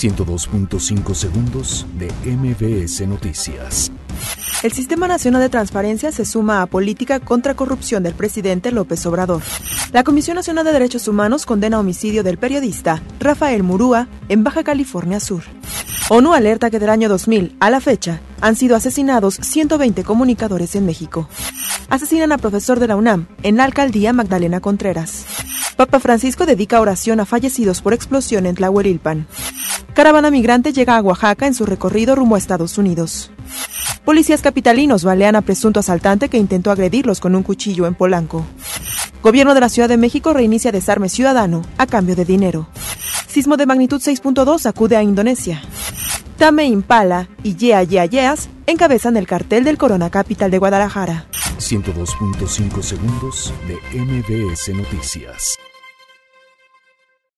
102.5 segundos de MBS Noticias. El Sistema Nacional de Transparencia se suma a política contra corrupción del presidente López Obrador. La Comisión Nacional de Derechos Humanos condena homicidio del periodista Rafael Murúa en Baja California Sur. ONU alerta que del año 2000 a la fecha han sido asesinados 120 comunicadores en México. Asesinan a profesor de la UNAM en la alcaldía Magdalena Contreras. Papa Francisco dedica oración a fallecidos por explosión en Tlahuelilpan. Caravana migrante llega a Oaxaca en su recorrido rumbo a Estados Unidos. Policías capitalinos balean a presunto asaltante que intentó agredirlos con un cuchillo en Polanco. Gobierno de la Ciudad de México reinicia desarme ciudadano a cambio de dinero. Sismo de magnitud 6.2 acude a Indonesia. Tame Impala y Yea Yea Yeas encabezan el cartel del Corona Capital de Guadalajara. 102.5 segundos de MBS Noticias.